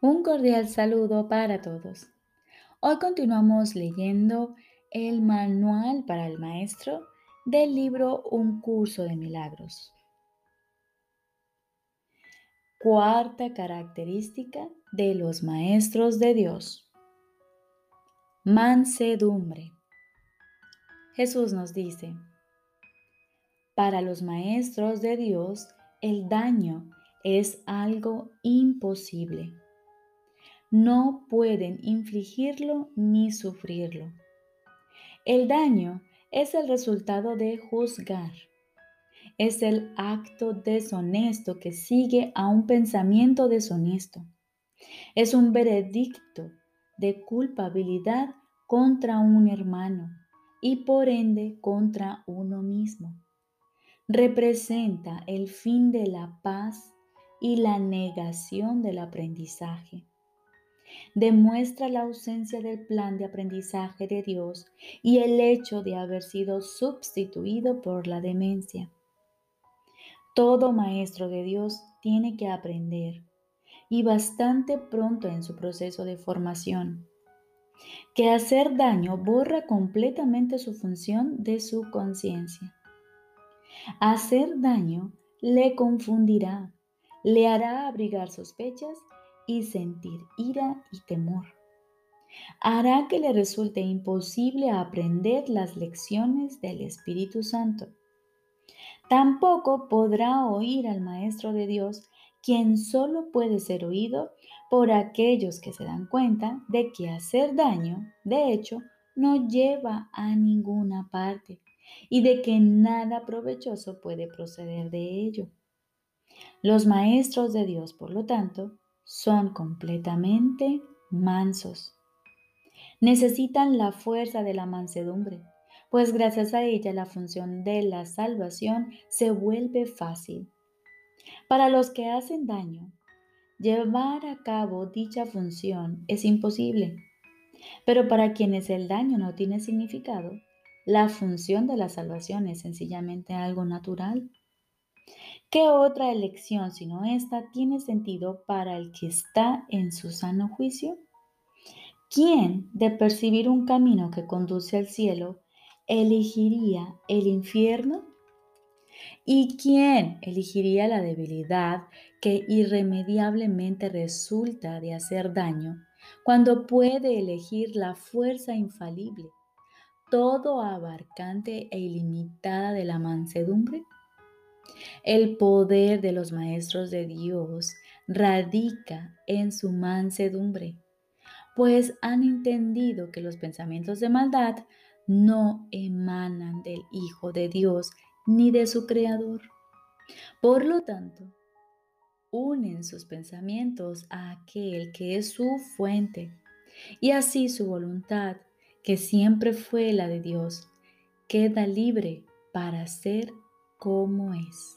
Un cordial saludo para todos. Hoy continuamos leyendo el manual para el maestro del libro Un curso de milagros. Cuarta característica de los maestros de Dios. Mansedumbre. Jesús nos dice, para los maestros de Dios el daño es algo imposible no pueden infligirlo ni sufrirlo. El daño es el resultado de juzgar. Es el acto deshonesto que sigue a un pensamiento deshonesto. Es un veredicto de culpabilidad contra un hermano y por ende contra uno mismo. Representa el fin de la paz y la negación del aprendizaje demuestra la ausencia del plan de aprendizaje de Dios y el hecho de haber sido sustituido por la demencia. Todo maestro de Dios tiene que aprender y bastante pronto en su proceso de formación que hacer daño borra completamente su función de su conciencia. Hacer daño le confundirá, le hará abrigar sospechas y sentir ira y temor. Hará que le resulte imposible aprender las lecciones del Espíritu Santo. Tampoco podrá oír al Maestro de Dios, quien solo puede ser oído por aquellos que se dan cuenta de que hacer daño, de hecho, no lleva a ninguna parte y de que nada provechoso puede proceder de ello. Los maestros de Dios, por lo tanto, son completamente mansos. Necesitan la fuerza de la mansedumbre, pues gracias a ella la función de la salvación se vuelve fácil. Para los que hacen daño, llevar a cabo dicha función es imposible, pero para quienes el daño no tiene significado, la función de la salvación es sencillamente algo natural. ¿Qué otra elección sino esta tiene sentido para el que está en su sano juicio? ¿Quién, de percibir un camino que conduce al cielo, elegiría el infierno? ¿Y quién elegiría la debilidad que irremediablemente resulta de hacer daño cuando puede elegir la fuerza infalible, todo abarcante e ilimitada de la mansedumbre? El poder de los maestros de Dios radica en su mansedumbre, pues han entendido que los pensamientos de maldad no emanan del Hijo de Dios ni de su Creador. Por lo tanto, unen sus pensamientos a aquel que es su fuente, y así su voluntad, que siempre fue la de Dios, queda libre para ser como es.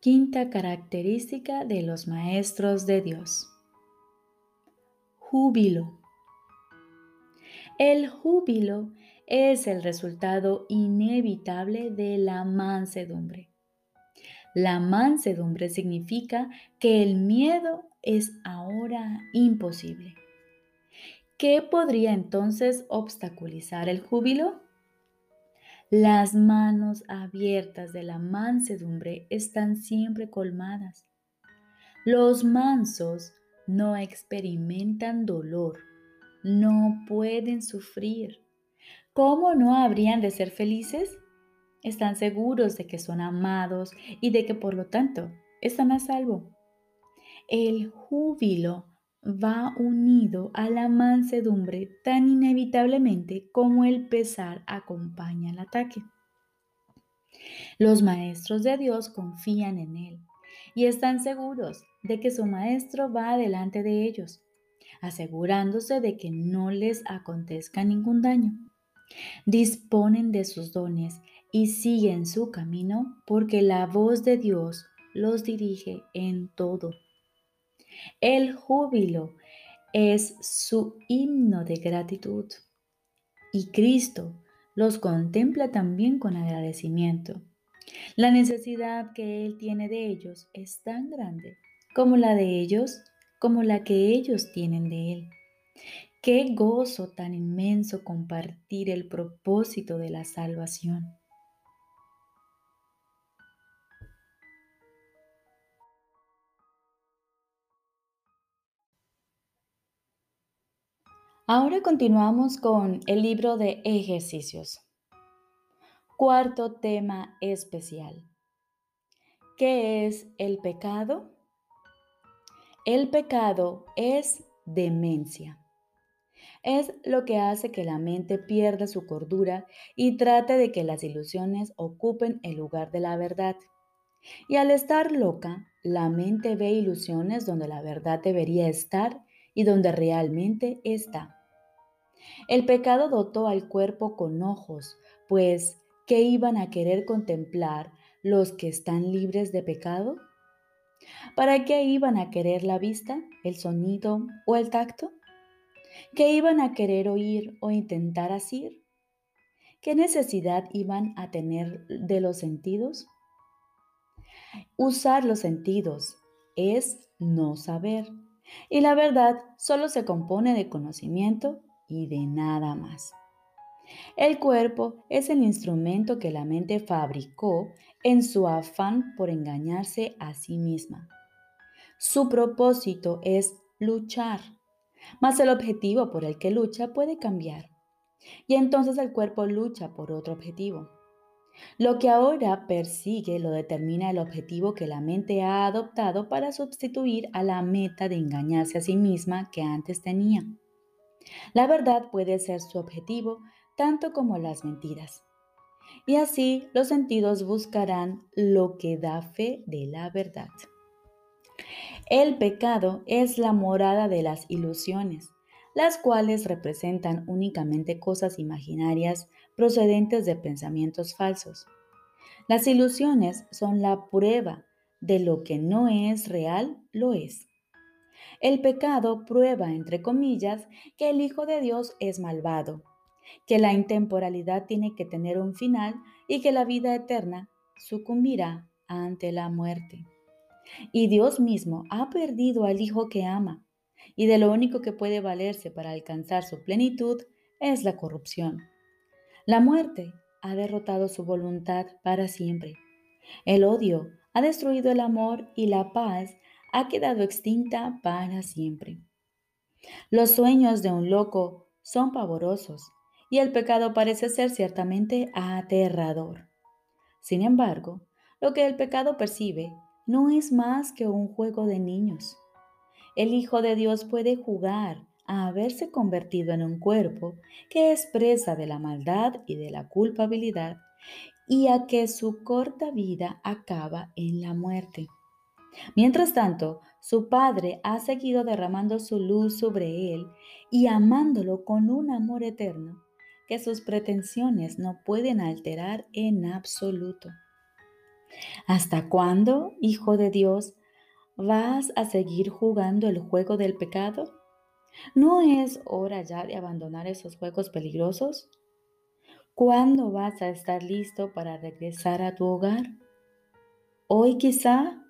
Quinta característica de los maestros de Dios. Júbilo. El júbilo es el resultado inevitable de la mansedumbre. La mansedumbre significa que el miedo es ahora imposible. ¿Qué podría entonces obstaculizar el júbilo? Las manos abiertas de la mansedumbre están siempre colmadas. Los mansos no experimentan dolor, no pueden sufrir. ¿Cómo no habrían de ser felices? Están seguros de que son amados y de que por lo tanto están a salvo. El júbilo va unido a la mansedumbre tan inevitablemente como el pesar acompaña el ataque. Los maestros de Dios confían en Él y están seguros de que su maestro va delante de ellos, asegurándose de que no les acontezca ningún daño. Disponen de sus dones y siguen su camino porque la voz de Dios los dirige en todo. El júbilo es su himno de gratitud y Cristo los contempla también con agradecimiento. La necesidad que Él tiene de ellos es tan grande como la de ellos, como la que ellos tienen de Él. Qué gozo tan inmenso compartir el propósito de la salvación. Ahora continuamos con el libro de ejercicios. Cuarto tema especial. ¿Qué es el pecado? El pecado es demencia. Es lo que hace que la mente pierda su cordura y trate de que las ilusiones ocupen el lugar de la verdad. Y al estar loca, la mente ve ilusiones donde la verdad debería estar y donde realmente está. El pecado dotó al cuerpo con ojos, pues ¿qué iban a querer contemplar los que están libres de pecado? ¿Para qué iban a querer la vista, el sonido o el tacto? ¿Qué iban a querer oír o intentar asir? ¿Qué necesidad iban a tener de los sentidos? Usar los sentidos es no saber. Y la verdad solo se compone de conocimiento y de nada más. El cuerpo es el instrumento que la mente fabricó en su afán por engañarse a sí misma. Su propósito es luchar, mas el objetivo por el que lucha puede cambiar. Y entonces el cuerpo lucha por otro objetivo. Lo que ahora persigue lo determina el objetivo que la mente ha adoptado para sustituir a la meta de engañarse a sí misma que antes tenía. La verdad puede ser su objetivo tanto como las mentiras. Y así los sentidos buscarán lo que da fe de la verdad. El pecado es la morada de las ilusiones, las cuales representan únicamente cosas imaginarias procedentes de pensamientos falsos. Las ilusiones son la prueba de lo que no es real, lo es. El pecado prueba, entre comillas, que el Hijo de Dios es malvado, que la intemporalidad tiene que tener un final y que la vida eterna sucumbirá ante la muerte. Y Dios mismo ha perdido al Hijo que ama, y de lo único que puede valerse para alcanzar su plenitud es la corrupción. La muerte ha derrotado su voluntad para siempre. El odio ha destruido el amor y la paz ha quedado extinta para siempre. Los sueños de un loco son pavorosos y el pecado parece ser ciertamente aterrador. Sin embargo, lo que el pecado percibe no es más que un juego de niños. El Hijo de Dios puede jugar a haberse convertido en un cuerpo que es presa de la maldad y de la culpabilidad y a que su corta vida acaba en la muerte. Mientras tanto, su padre ha seguido derramando su luz sobre él y amándolo con un amor eterno que sus pretensiones no pueden alterar en absoluto. ¿Hasta cuándo, Hijo de Dios, vas a seguir jugando el juego del pecado? ¿No es hora ya de abandonar esos juegos peligrosos? ¿Cuándo vas a estar listo para regresar a tu hogar? ¿Hoy quizá?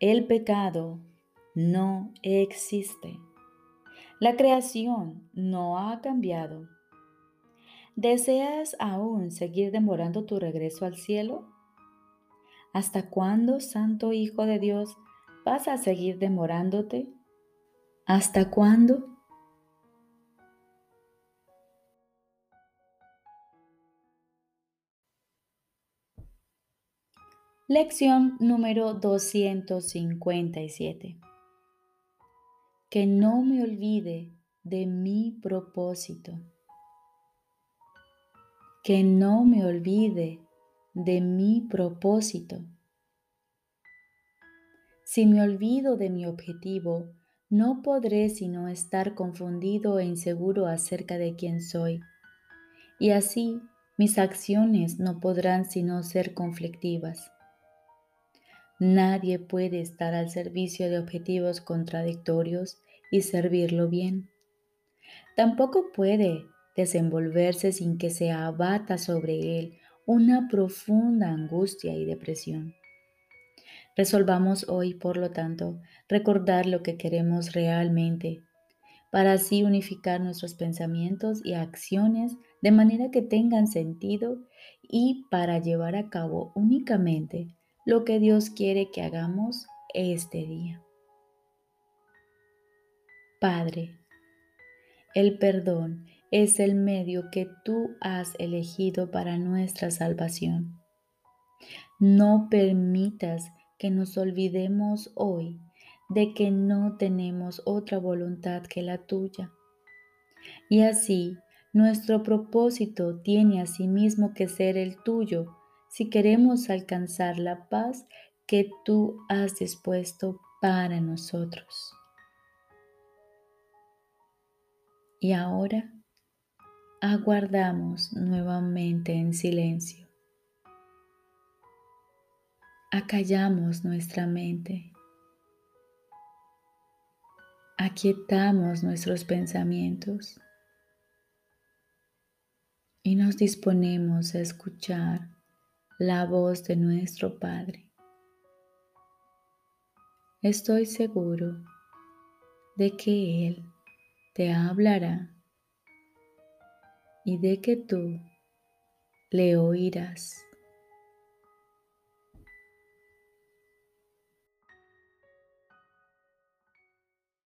El pecado no existe. La creación no ha cambiado. ¿Deseas aún seguir demorando tu regreso al cielo? ¿Hasta cuándo, Santo Hijo de Dios, vas a seguir demorándote? ¿Hasta cuándo? Lección número 257. Que no me olvide de mi propósito. Que no me olvide de mi propósito. Si me olvido de mi objetivo, no podré sino estar confundido e inseguro acerca de quién soy. Y así mis acciones no podrán sino ser conflictivas. Nadie puede estar al servicio de objetivos contradictorios y servirlo bien. Tampoco puede desenvolverse sin que se abata sobre él una profunda angustia y depresión. Resolvamos hoy, por lo tanto, recordar lo que queremos realmente, para así unificar nuestros pensamientos y acciones de manera que tengan sentido y para llevar a cabo únicamente lo que Dios quiere que hagamos este día. Padre, el perdón es el medio que tú has elegido para nuestra salvación. No permitas que nos olvidemos hoy de que no tenemos otra voluntad que la tuya. Y así, nuestro propósito tiene asimismo que ser el tuyo si queremos alcanzar la paz que tú has dispuesto para nosotros. Y ahora aguardamos nuevamente en silencio. Acallamos nuestra mente. Aquietamos nuestros pensamientos y nos disponemos a escuchar la voz de nuestro Padre. Estoy seguro de que Él te hablará y de que tú le oirás.